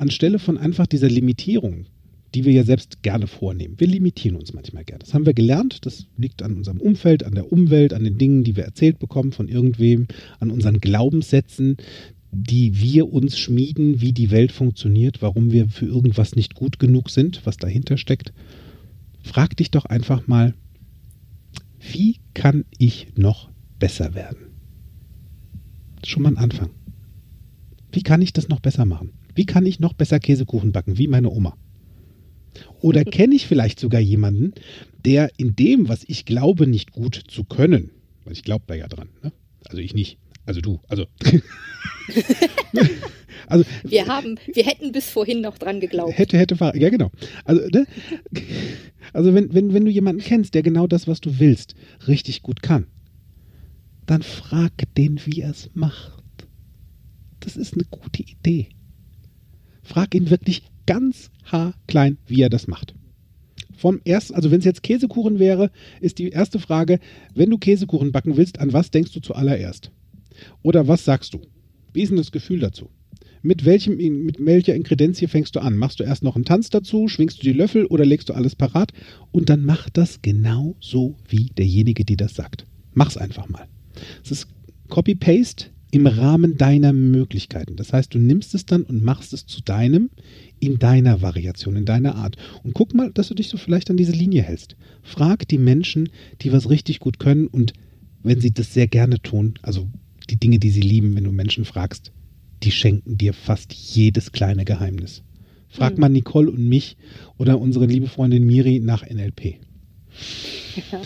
Anstelle von einfach dieser Limitierung, die wir ja selbst gerne vornehmen. Wir limitieren uns manchmal gerne. Das haben wir gelernt. Das liegt an unserem Umfeld, an der Umwelt, an den Dingen, die wir erzählt bekommen von irgendwem, an unseren Glaubenssätzen, die wir uns schmieden, wie die Welt funktioniert, warum wir für irgendwas nicht gut genug sind, was dahinter steckt. Frag dich doch einfach mal, wie kann ich noch besser werden? Das ist schon mal ein Anfang. Wie kann ich das noch besser machen? Wie kann ich noch besser Käsekuchen backen, wie meine Oma? Oder kenne ich vielleicht sogar jemanden, der in dem, was ich glaube, nicht gut zu können, weil ich glaube da ja dran, ne? also ich nicht, also du, also, also Wir haben, wir hätten bis vorhin noch dran geglaubt. Hätte, hätte, ja genau. Also, ne? also wenn, wenn, wenn du jemanden kennst, der genau das, was du willst, richtig gut kann, dann frag den, wie er es macht. Das ist eine gute Idee. Frag ihn wirklich ganz haarklein, wie er das macht. Vom ersten, also wenn es jetzt Käsekuchen wäre, ist die erste Frage, wenn du Käsekuchen backen willst, an was denkst du zuallererst? Oder was sagst du? Wie ist denn das Gefühl dazu? Mit, welchem, mit welcher Inkredenzie fängst du an? Machst du erst noch einen Tanz dazu, schwingst du die Löffel oder legst du alles parat? Und dann mach das genau so wie derjenige, die das sagt. Mach's einfach mal. Es ist Copy-Paste im Rahmen deiner Möglichkeiten. Das heißt, du nimmst es dann und machst es zu deinem, in deiner Variation, in deiner Art. Und guck mal, dass du dich so vielleicht an diese Linie hältst. Frag die Menschen, die was richtig gut können und wenn sie das sehr gerne tun, also die Dinge, die sie lieben, wenn du Menschen fragst, die schenken dir fast jedes kleine Geheimnis. Frag mhm. mal Nicole und mich oder unsere liebe Freundin Miri nach NLP. Ja.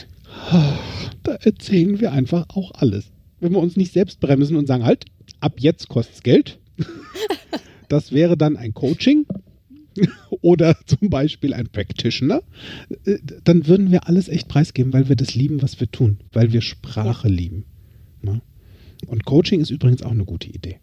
Da erzählen wir einfach auch alles. Wenn wir uns nicht selbst bremsen und sagen, halt, ab jetzt kostet es Geld. Das wäre dann ein Coaching oder zum Beispiel ein Practitioner. Äh, dann würden wir alles echt preisgeben, weil wir das lieben, was wir tun, weil wir Sprache ja. lieben. Ne? Und Coaching ist übrigens auch eine gute Idee.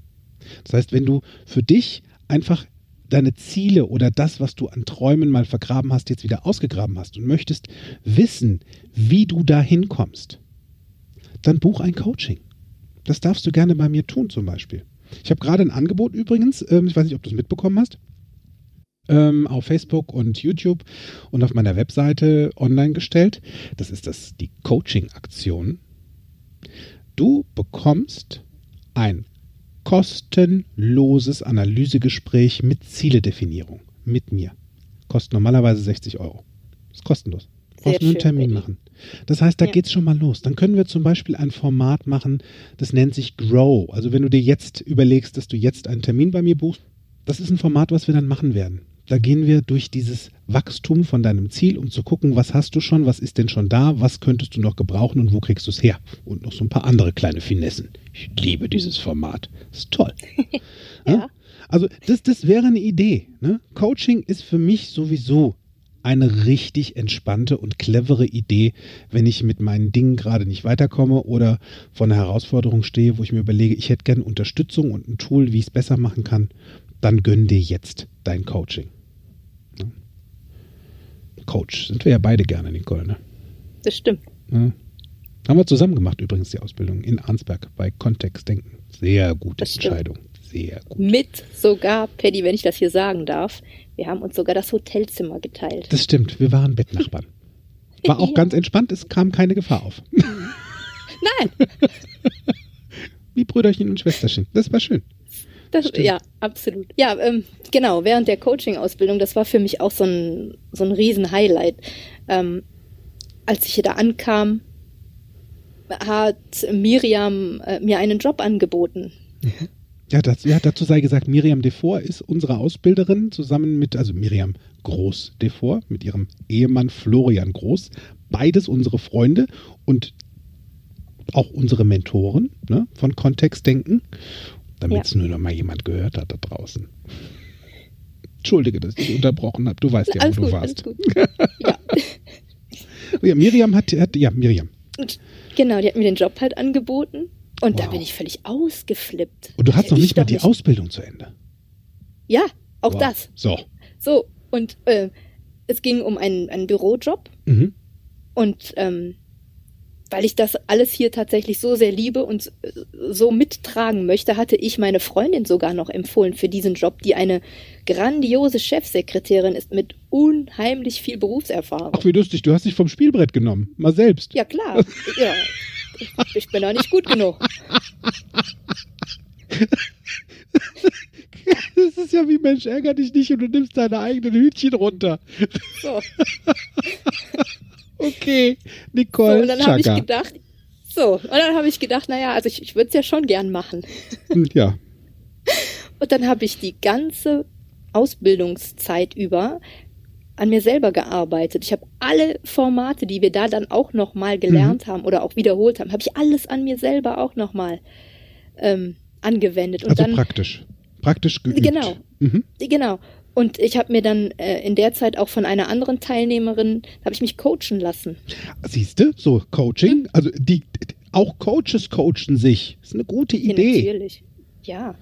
Das heißt, wenn du für dich einfach deine Ziele oder das, was du an Träumen mal vergraben hast, jetzt wieder ausgegraben hast und möchtest wissen, wie du da hinkommst, dann buch ein Coaching. Das darfst du gerne bei mir tun zum Beispiel. Ich habe gerade ein Angebot übrigens, ähm, ich weiß nicht, ob du es mitbekommen hast, ähm, auf Facebook und YouTube und auf meiner Webseite online gestellt. Das ist das, die Coaching-Aktion. Du bekommst ein kostenloses Analysegespräch mit Zieledefinierung mit mir. Kostet normalerweise 60 Euro. Ist kostenlos. Brauchst nur einen Termin machen. Das heißt, da ja. geht's schon mal los. Dann können wir zum Beispiel ein Format machen, das nennt sich Grow. Also wenn du dir jetzt überlegst, dass du jetzt einen Termin bei mir buchst, das ist ein Format, was wir dann machen werden. Da gehen wir durch dieses Wachstum von deinem Ziel, um zu gucken, was hast du schon, was ist denn schon da, was könntest du noch gebrauchen und wo kriegst du es her? Und noch so ein paar andere kleine Finessen. Ich liebe dieses Format. Das ist toll. ja. Also das, das wäre eine Idee. Ne? Coaching ist für mich sowieso eine richtig entspannte und clevere Idee, wenn ich mit meinen Dingen gerade nicht weiterkomme oder vor einer Herausforderung stehe, wo ich mir überlege, ich hätte gerne Unterstützung und ein Tool, wie ich es besser machen kann, dann gönn dir jetzt dein Coaching. Coach. Sind wir ja beide gerne, Nicole, ne? Das stimmt. Ja. Haben wir zusammen gemacht übrigens die Ausbildung in Arnsberg bei Kontextdenken. Sehr gute Entscheidung. Sehr gut. Mit sogar, Paddy, wenn ich das hier sagen darf, wir haben uns sogar das Hotelzimmer geteilt. Das stimmt, wir waren Bettnachbarn. War auch ja. ganz entspannt, es kam keine Gefahr auf. Nein. Wie Brüderchen und Schwesterchen. Das war schön. Das, ja, absolut. Ja, ähm, genau, während der Coaching-Ausbildung, das war für mich auch so ein, so ein Riesen-Highlight. Ähm, als ich da ankam, hat Miriam äh, mir einen Job angeboten. Mhm. Ja, das, ja, dazu sei gesagt, Miriam Devor ist unsere Ausbilderin, zusammen mit, also Miriam Groß Devor, mit ihrem Ehemann Florian Groß. Beides unsere Freunde und auch unsere Mentoren ne, von Kontextdenken damit es nur noch mal jemand gehört hat da draußen. Entschuldige, dass ich unterbrochen habe. Du weißt ja, alles wo gut, du warst. ja. ja, Miriam hat, hat, ja, Miriam. Genau, die hat mir den Job halt angeboten und wow. da bin ich völlig ausgeflippt. Und du hast noch nicht mal die nicht... Ausbildung zu Ende. Ja, auch wow. das. So. So, und äh, es ging um einen, einen Bürojob. Mhm. Und ähm, weil ich das alles hier tatsächlich so sehr liebe und so mittragen möchte, hatte ich meine Freundin sogar noch empfohlen für diesen Job, die eine grandiose Chefsekretärin ist mit unheimlich viel Berufserfahrung. Ach, wie lustig, du hast dich vom Spielbrett genommen. Mal selbst. Ja, klar. ja. Ich bin da nicht gut genug. Das ist ja wie Mensch, ärger dich nicht und du nimmst deine eigenen Hütchen runter. So. Okay, Nicole. So, und dann habe ich gedacht, so, und dann habe ich gedacht, naja, also ich, ich würde es ja schon gern machen. Hm, ja. Und dann habe ich die ganze Ausbildungszeit über an mir selber gearbeitet. Ich habe alle Formate, die wir da dann auch nochmal gelernt mhm. haben oder auch wiederholt haben, habe ich alles an mir selber auch nochmal ähm, angewendet. Und also dann, praktisch. Praktisch geübt. Genau. Mhm. Genau. Und ich habe mir dann äh, in der Zeit auch von einer anderen Teilnehmerin, habe ich mich coachen lassen. Siehst du, so Coaching, hm. also die, auch Coaches coachen sich. Das ist eine gute Idee. Ja, natürlich. Ja.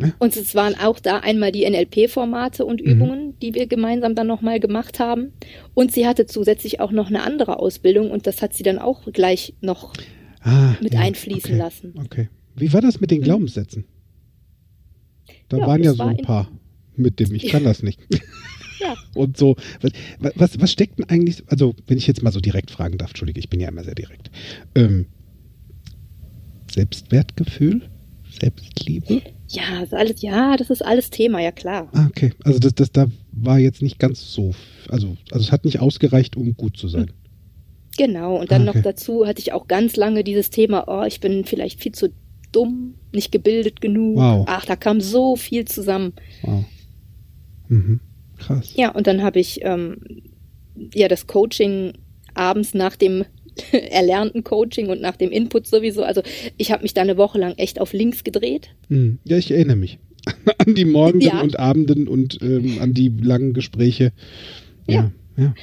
Ja. Und es waren auch da einmal die NLP-Formate und Mhm. Übungen, die wir gemeinsam dann nochmal gemacht haben. Und sie hatte zusätzlich auch noch eine andere Ausbildung und das hat sie dann auch gleich noch Ah, mit ja, einfließen okay, lassen. Okay. Wie war das mit den Glaubenssätzen? Da Ja, waren ja so war ein in- paar mit dem, ich kann das nicht. Ja. Und so, was, was, was steckt denn eigentlich, also wenn ich jetzt mal so direkt fragen darf, Entschuldige, ich bin ja immer sehr direkt. Ähm, Selbstwertgefühl? Selbstliebe? Ja, ist alles, ja, das ist alles Thema, ja klar. Ah, okay. Also das, das da war jetzt nicht ganz so, also, also es hat nicht ausgereicht, um gut zu sein. Genau. Und dann Ah, okay. noch dazu hatte ich auch ganz lange dieses Thema, oh, ich bin vielleicht viel zu dumm, nicht gebildet genug. Wow. Ach, da kam so viel zusammen. Wow. Mhm. Krass. Ja, und dann habe ich ähm, ja das Coaching abends nach dem erlernten Coaching und nach dem Input sowieso. Also ich habe mich da eine Woche lang echt auf links gedreht. Mhm. Ja, ich erinnere mich an die Morgenden Ja. und Abenden und ähm, an die langen Gespräche. Ja. ja.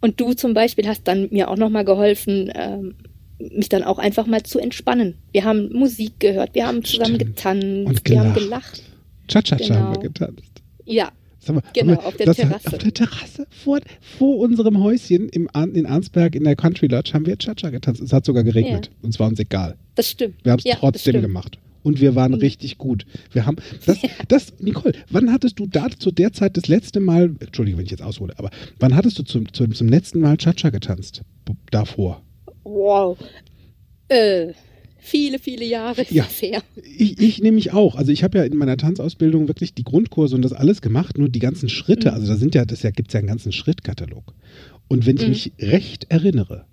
Und du zum Beispiel hast dann mir auch nochmal geholfen, ähm, mich dann auch einfach mal zu entspannen. Wir haben Musik gehört, wir haben zusammen Stimmt. getanzt, Und wir haben gelacht. Cha-Cha-Cha haben wir Genau. getanzt. Ja, Mal, Genau, wir auf der das- Terrasse. Auf der Terrasse vor, vor unserem Häuschen im, in Arnsberg in der Country Lodge haben wir Cha-Cha getanzt. Es hat sogar geregnet. Ja. Und es war uns egal. das stimmt. Wir haben es ja, trotzdem gemacht. Und wir waren richtig gut. Wir haben das, das, Nicole, wann hattest du da zu der Zeit das letzte Mal, Entschuldige, wenn ich jetzt aushole, aber wann hattest du zum, zum, zum letzten Mal Cha-Cha getanzt? Davor? Wow. Äh, viele, viele Jahre Ja. her. Ich, ich nämlich auch. Also ich habe ja in meiner Tanzausbildung wirklich die Grundkurse und das alles gemacht, nur die ganzen Schritte, Mhm. also da sind ja, das ja, gibt es ja einen ganzen Schrittkatalog. Und wenn ich Mhm. mich recht erinnere,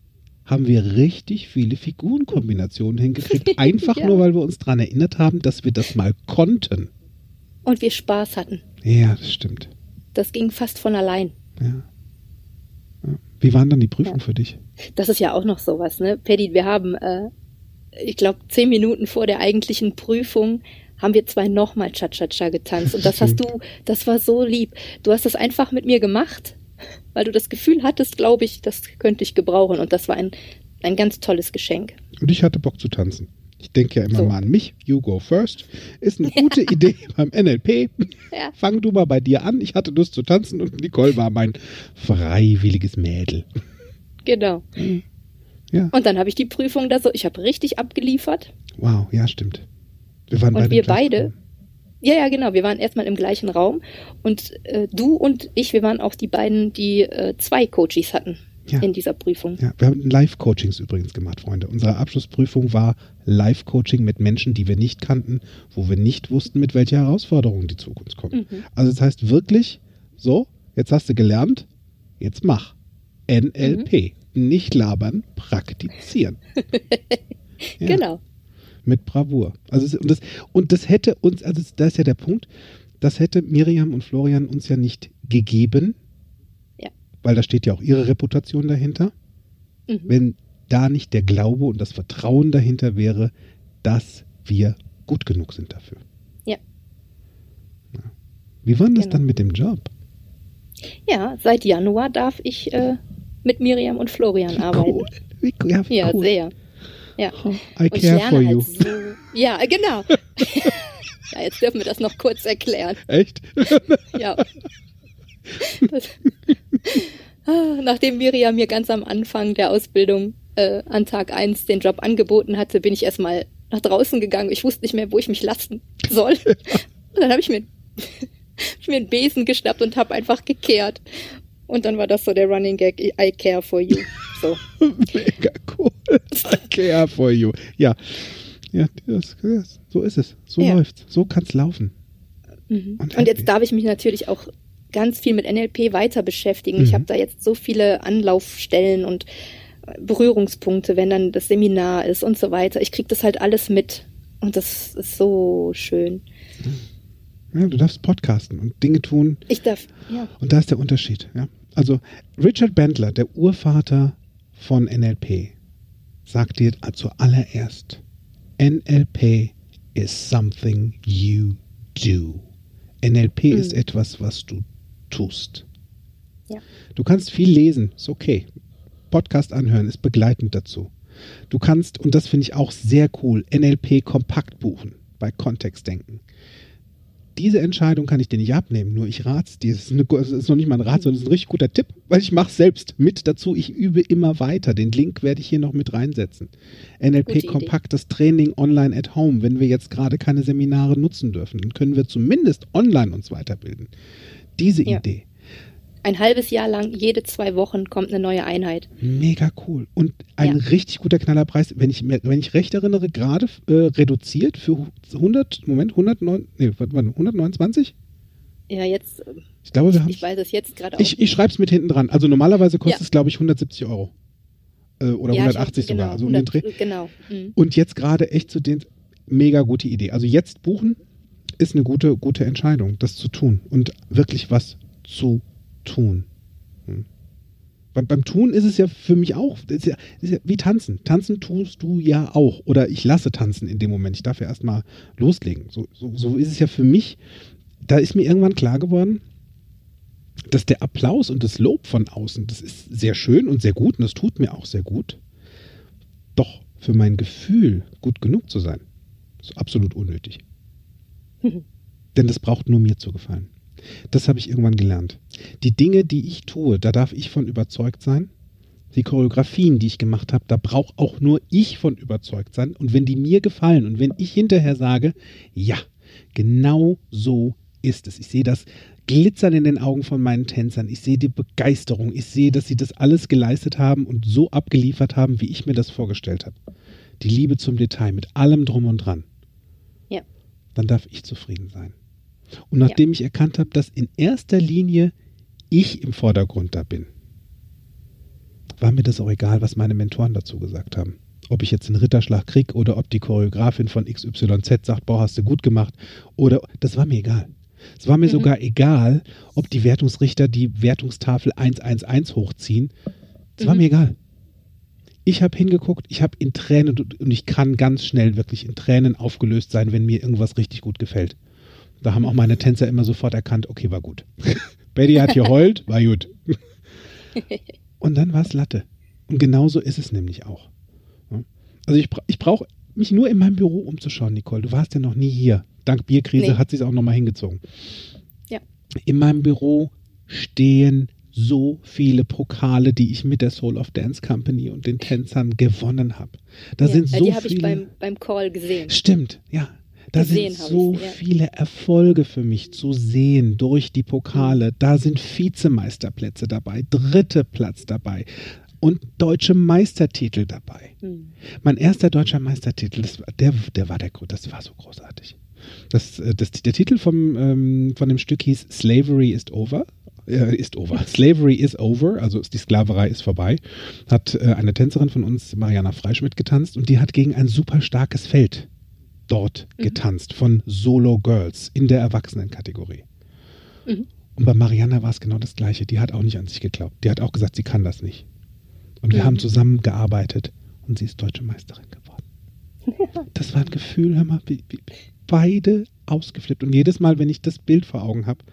haben wir richtig viele Figurenkombinationen hingekriegt, einfach Ja. nur, weil wir uns daran erinnert haben, dass wir das mal konnten. Und wir Spaß hatten. Ja, das stimmt. Das ging fast von allein. Ja. Ja. Wie waren dann die Prüfungen für dich? Das ist ja auch noch sowas, ne? Paddy, wir haben, äh, ich glaube, zehn Minuten vor der eigentlichen Prüfung haben wir zwei nochmal Cha-Cha-Cha getanzt. Und das hast du, das war so lieb. Du hast das einfach mit mir gemacht, weil du das Gefühl hattest, glaube ich, das könnte ich gebrauchen. Und das war ein, ein ganz tolles Geschenk. Und ich hatte Bock zu tanzen. Ich denke ja immer So. mal an mich. You go first. Ist eine gute Idee beim NLP. Ja. Fang du mal bei dir an. Ich hatte Lust zu tanzen und Nicole war mein freiwilliges Mädel. Genau. Ja. Und dann habe ich die Prüfung da so, ich habe richtig abgeliefert. Wow, ja, stimmt. Wir waren Und beide wir beide, ja, ja, genau, wir waren erstmal im gleichen Raum und äh, du und ich, wir waren auch die beiden, die äh, zwei Coaches hatten Ja. in dieser Prüfung. Ja, wir haben Live-Coachings übrigens gemacht, Freunde. Unsere Abschlussprüfung war Live-Coaching mit Menschen, die wir nicht kannten, wo wir nicht wussten, mit welcher Herausforderung die Zukunft kommt. Mhm. Also das heißt wirklich, so, jetzt hast du gelernt, jetzt mach. NLP. Mhm. Nicht labern, praktizieren. Ja, Genau. Mit Bravour. Also und, das, und das hätte uns, also da ist ja der Punkt, das hätte Miriam und Florian uns ja nicht gegeben, Ja. weil da steht ja auch ihre Reputation dahinter Mhm. wenn da nicht der Glaube und das Vertrauen dahinter wäre, dass wir gut genug sind dafür. Ja. Ja. Wie war denn das Genau. dann mit dem Job? Ja, seit Januar darf ich äh, mit Miriam und Florian arbeiten. Cool. Wie. Ja, wie Ja, cool. sehr. Ja. I Und ich care for halt you. so. Ja, genau. ja, jetzt dürfen wir das noch kurz erklären. Echt? Ja. Das, Ah, Nachdem Miriam mir ganz am Anfang der Ausbildung äh, an Tag 1 den Job angeboten hatte, bin ich erstmal nach draußen gegangen. Ich wusste nicht mehr, wo ich mich lassen soll. Und dann habe ich mir, hab ich mir einen Besen geschnappt und habe einfach gekehrt. Und dann war das so der Running Gag, I care for you. So. Mega cool. I care for you. Ja. Ja, das, das, so ist es. So Ja. läuft's. So kann's laufen. Mhm. Und Und, jetzt darf ich mich natürlich auch ganz viel mit NLP weiter beschäftigen. Ich Mhm. habe da jetzt so viele Anlaufstellen und äh, Berührungspunkte, wenn dann das Seminar ist und so weiter. Ich kriege das halt alles mit. Und das ist so schön. Ja, du darfst podcasten und Dinge tun, Ich darf, ja. Und da ist der Unterschied. Ja? Also Richard Bandler, der Urvater von NLP, sagt dir zuallererst, NLP is something you do. NLP Mhm. ist etwas, was du tust. Ja. Du kannst viel lesen, ist okay. Podcast anhören ist begleitend dazu. Du kannst, und das finde ich auch sehr cool, NLP kompakt buchen bei Kontextdenken. Diese Entscheidung kann ich dir nicht abnehmen, nur ich rat's dir. Es ist, eine, es ist noch nicht mal ein Rat, sondern es ist ein richtig guter Tipp, weil ich mache selbst mit dazu. Ich übe immer weiter. Den Link werde ich hier noch mit reinsetzen. NLP Kompakt, das Training online at home. Wenn wir jetzt gerade keine Seminare nutzen dürfen, dann können wir zumindest online uns weiterbilden. Diese ja. Idee ein halbes Jahr lang, jede zwei Wochen kommt eine neue Einheit. Mega cool. Und ein ja. richtig guter Knallerpreis, wenn ich, wenn ich recht erinnere, gerade äh, reduziert für 100, Moment, 109, nee, warte, 129? Ja, jetzt. Ich glaube, wir haben. Ich weiß es jetzt gerade auch. Ich, ich schreibe es mit hinten dran. Also normalerweise kostet ja. es, glaube ich, 170 Euro. Äh, oder ja, 180 schon, sogar. Genau, also 100, um den Dreh. Genau. Mhm. Und jetzt gerade echt zu den. Mega gute Idee. Also jetzt buchen ist eine gute, gute Entscheidung, das zu tun und wirklich was zu tun. Hm. Beim, beim, Tun ist es ja für mich auch, ist ja, ist ja wie tanzen. Tanzen tust du ja auch. Oder ich lasse tanzen in dem Moment. Ich darf ja erstmal loslegen. So, so, so ist es ja für mich. Da ist mir irgendwann klar geworden, dass der Applaus und das Lob von außen, das ist sehr schön und sehr gut und das tut mir auch sehr gut. Doch für mein Gefühl, gut genug zu sein, ist absolut unnötig. Denn das braucht nur mir zu gefallen. Das habe ich irgendwann gelernt. Die Dinge, die ich tue, da darf ich von überzeugt sein. Die Choreografien, die ich gemacht habe, da brauche auch nur ich von überzeugt sein. Und wenn die mir gefallen und wenn ich hinterher sage, ja, genau so ist es. Ich sehe das Glitzern in den Augen von meinen Tänzern. Ich sehe die Begeisterung. Ich sehe, dass sie das alles geleistet haben und so abgeliefert haben, wie ich mir das vorgestellt habe. Die Liebe zum Detail mit allem drum und dran. Ja. Dann darf ich zufrieden sein. Und nachdem ja. ich erkannt habe, dass in erster Linie ich im Vordergrund da bin, war mir das auch egal, was meine Mentoren dazu gesagt haben. Ob ich jetzt einen Ritterschlag kriege oder ob die Choreografin von XYZ sagt, boah, hast du gut gemacht. Oder das war mir egal. Es war mir mhm. sogar egal, ob die Wertungsrichter die Wertungstafel 111 hochziehen. Es mhm. war mir egal. Ich habe hingeguckt, ich habe in Tränen und ich kann ganz schnell wirklich in Tränen aufgelöst sein, wenn mir irgendwas richtig gut gefällt. Da haben auch meine Tänzer immer sofort erkannt, okay, war gut. Betty hat geheult, war gut. Und dann war es Latte. Und genauso ist es nämlich auch. Also ich, ich brauche mich nur in meinem Büro umzuschauen, Nicole. Du warst ja noch nie hier. Dank Bierkrise nee. hat sie es auch nochmal hingezogen. Ja. In meinem Büro stehen so viele Pokale, die ich mit der Soul of Dance Company und den Tänzern gewonnen habe. Da ja, sind so die habe ich beim, beim Call gesehen. Stimmt, ja. Da sind so ja. viele Erfolge für mich zu sehen durch die Pokale. Da sind Vizemeisterplätze dabei, dritte Platz dabei und deutsche Meistertitel dabei. Mhm. Mein erster deutscher Meistertitel, das, der, der war der, das war so großartig. Das, äh, das, der Titel vom, ähm, von dem Stück hieß Slavery is over. Äh, ist over. Slavery is over, also die Sklaverei ist vorbei. Hat äh, eine Tänzerin von uns, Mariana Freischmidt, getanzt und die hat gegen ein super starkes Feld dort mhm. getanzt von Solo Girls in der Erwachsenenkategorie. Mhm. Und bei Mariana war es genau das Gleiche. Die hat auch nicht an sich geglaubt. Die hat auch gesagt, sie kann das nicht. Und wir mhm. haben zusammengearbeitet und sie ist deutsche Meisterin geworden. das war ein Gefühl, hör mal, wie, wie beide ausgeflippt. Und jedes Mal, wenn ich das Bild vor Augen habe,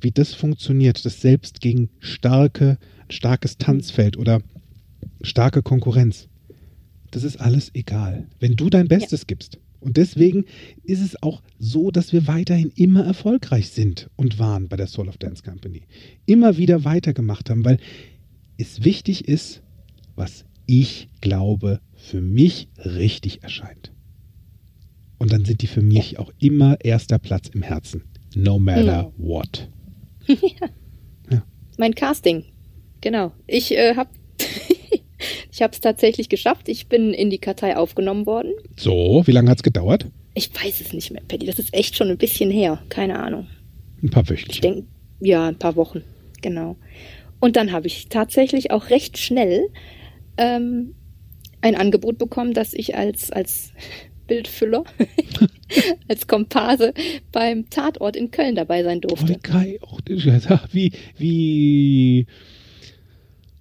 wie das funktioniert, das selbst gegen starke, starkes Tanzfeld oder starke Konkurrenz, das ist alles egal. Wenn du dein Bestes ja. gibst, und deswegen ist es auch so, dass wir weiterhin immer erfolgreich sind und waren bei der Soul of Dance Company. Immer wieder weitergemacht haben, weil es wichtig ist, was ich glaube, für mich richtig erscheint. Und dann sind die für mich auch immer erster Platz im Herzen. No matter ja. what. ja. ja. Mein Casting. Genau. Ich äh, habe ich habe es tatsächlich geschafft. Ich bin in die Kartei aufgenommen worden. So, wie lange hat es gedauert? Ich weiß es nicht mehr, Paddy. Das ist echt schon ein bisschen her. Keine Ahnung. Ein paar Wöchchen. Ich denke, ja, ein paar Wochen. Genau. Und dann habe ich tatsächlich auch recht schnell ähm, ein Angebot bekommen, dass ich als, als Bildfüller, als Komparse beim Tatort in Köln dabei sein durfte. Oh, wie, wie.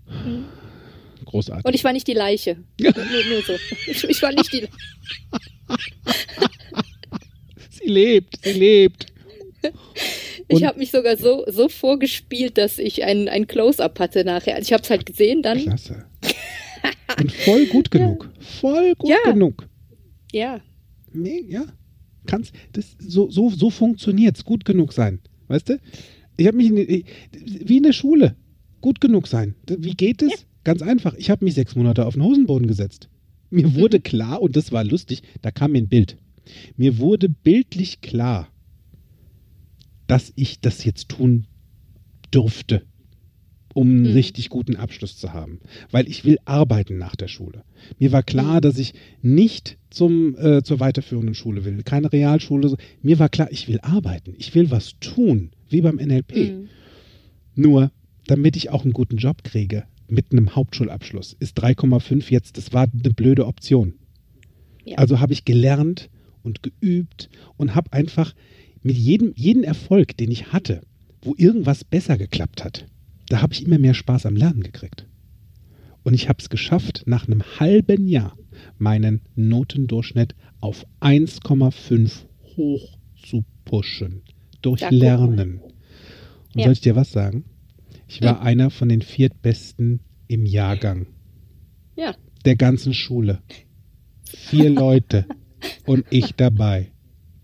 Hm. Großartig. Und ich war nicht die Leiche. nur, nur so. Ich, ich war nicht die Leiche. sie lebt, sie lebt. ich habe mich sogar so, so vorgespielt, dass ich ein, ein Close-up hatte nachher. Also ich habe es halt gesehen dann. Klasse. Und voll gut genug. Ja. Voll gut ja. genug. Ja. Nee, ja. Kannst, das, so, so, so funktioniert's. Gut genug sein. Weißt du? Ich habe mich in, wie in der Schule. Gut genug sein. Wie geht es? Ganz einfach. Ich habe mich sechs Monate auf den Hosenboden gesetzt. Mir wurde klar, und das war lustig, da kam mir ein Bild. Mir wurde bildlich klar, dass ich das jetzt tun durfte, um einen Mhm. richtig guten Abschluss zu haben. Weil ich will arbeiten nach der Schule. Mir war klar, dass ich nicht zum, äh, zur weiterführenden Schule will, keine Realschule. Mir war klar, ich will arbeiten. Ich will was tun, wie beim NLP. Mhm. Nur, damit ich auch einen guten Job kriege, mit einem Hauptschulabschluss, ist 3,5 jetzt, das war eine blöde Option. Ja. Also habe ich gelernt und geübt und habe einfach mit jedem, jeden Erfolg, den ich hatte, wo irgendwas besser geklappt hat, da habe ich immer mehr Spaß am Lernen gekriegt. Und ich habe es geschafft, nach einem halben Jahr meinen Notendurchschnitt auf 1,5 hoch zu pushen. Durch. Lernen. Und Ja. soll ich dir was sagen? Ich war Hm. einer von den viertbesten im Jahrgang Ja. der ganzen Schule. Vier Leute und ich dabei.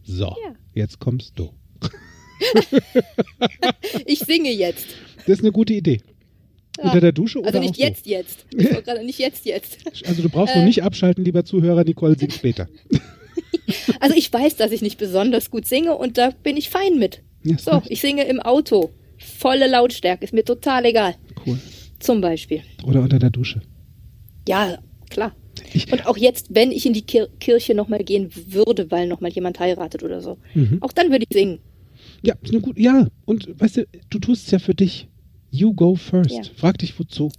So, Ja. jetzt kommst du. Ich singe jetzt. Das ist eine gute Idee. Ja. Unter der Dusche oder Also nicht so? jetzt, jetzt. Ich gerade nicht jetzt, jetzt. Also du brauchst Äh. noch nicht abschalten, lieber Zuhörer. Nicole singt später. Also ich weiß, dass ich nicht besonders gut singe und da bin ich fein mit. Ja, So, ich singe im Auto. Volle Lautstärke, ist mir total egal. Cool. Zum Beispiel. Oder unter der Dusche. Ja, klar. Ich, Und auch jetzt, wenn ich in die Kir Kirche nochmal gehen würde, weil nochmal jemand heiratet oder so, Mhm. auch dann würde ich singen. ja, ist eine gute. Ja, und weißt du, du tust es ja für dich. You go first. Ja. Frag dich wozu.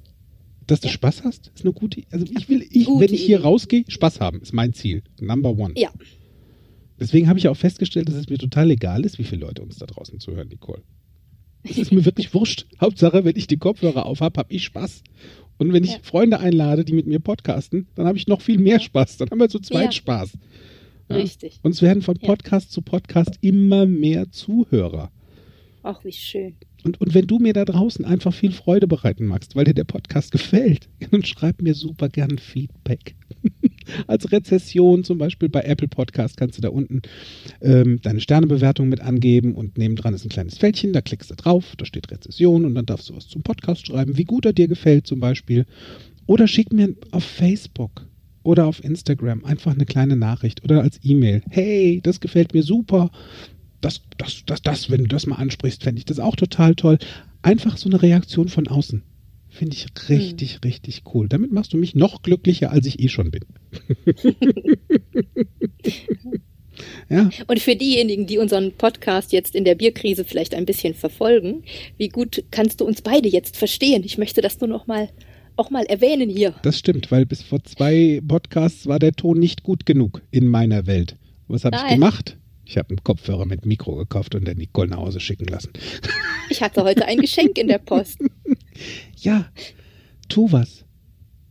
Dass du Ja. Spaß hast, ist eine gute. Also ich will, ich, Gute wenn ich hier Idee. rausgehe, Spaß haben, ist mein Ziel. Number one. Ja, Deswegen habe ich auch festgestellt, dass es mir total egal ist, wie viele Leute uns da draußen zuhören, Nicole. Es ist mir wirklich wurscht. Hauptsache, wenn ich die Kopfhörer auf habe, habe ich Spaß. Und wenn ich Ja. Freunde einlade, die mit mir podcasten, dann habe ich noch viel mehr Spaß. Dann haben wir zu zweit Ja. Spaß. Ja. richtig. Und es werden von. Podcast zu Podcast immer mehr Zuhörer. Ach, wie schön. Und, und wenn du mir da draußen einfach viel Freude bereiten magst, weil dir der Podcast gefällt, dann schreib mir super gern Feedback. Als Rezession zum Beispiel bei Apple Podcast kannst du da unten ähm, deine Sternebewertung mit angeben und nebendran ist ein kleines Fältchen, da klickst du drauf, da steht Rezession und dann darfst du was zum Podcast schreiben, wie gut er dir gefällt zum Beispiel. Oder schick mir auf Facebook oder auf Instagram einfach eine kleine Nachricht oder als E-Mail. Hey, das gefällt mir super. Das, das, das, das, wenn du das mal ansprichst, fände ich das auch total toll. Einfach so eine Reaktion von außen. Finde ich richtig, richtig cool. Damit machst du mich noch glücklicher, als ich eh schon bin. ja, Und für diejenigen, die unseren Podcast jetzt in der Bierkrise vielleicht ein bisschen verfolgen, wie gut kannst du uns beide jetzt verstehen? Ich möchte das nur noch mal auch mal erwähnen hier. das stimmt, weil bis vor zwei Podcasts war der Ton nicht gut genug in meiner Welt. Was habe ich gemacht? Ich habe einen Kopfhörer mit Mikro gekauft und der Nicole nach Hause schicken lassen. Ich hatte heute ein Geschenk in der Post. Ja, tu was.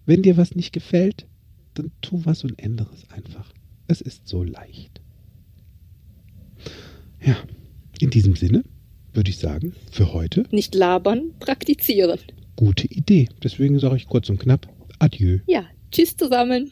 Wenn dir was nicht gefällt, dann tu was und ändere es einfach. Es ist so leicht. Ja, in diesem Sinne würde ich sagen, für heute Nicht labern, praktizieren. gute Idee. Deswegen sage ich kurz und knapp Adieu. Ja, tschüss zusammen.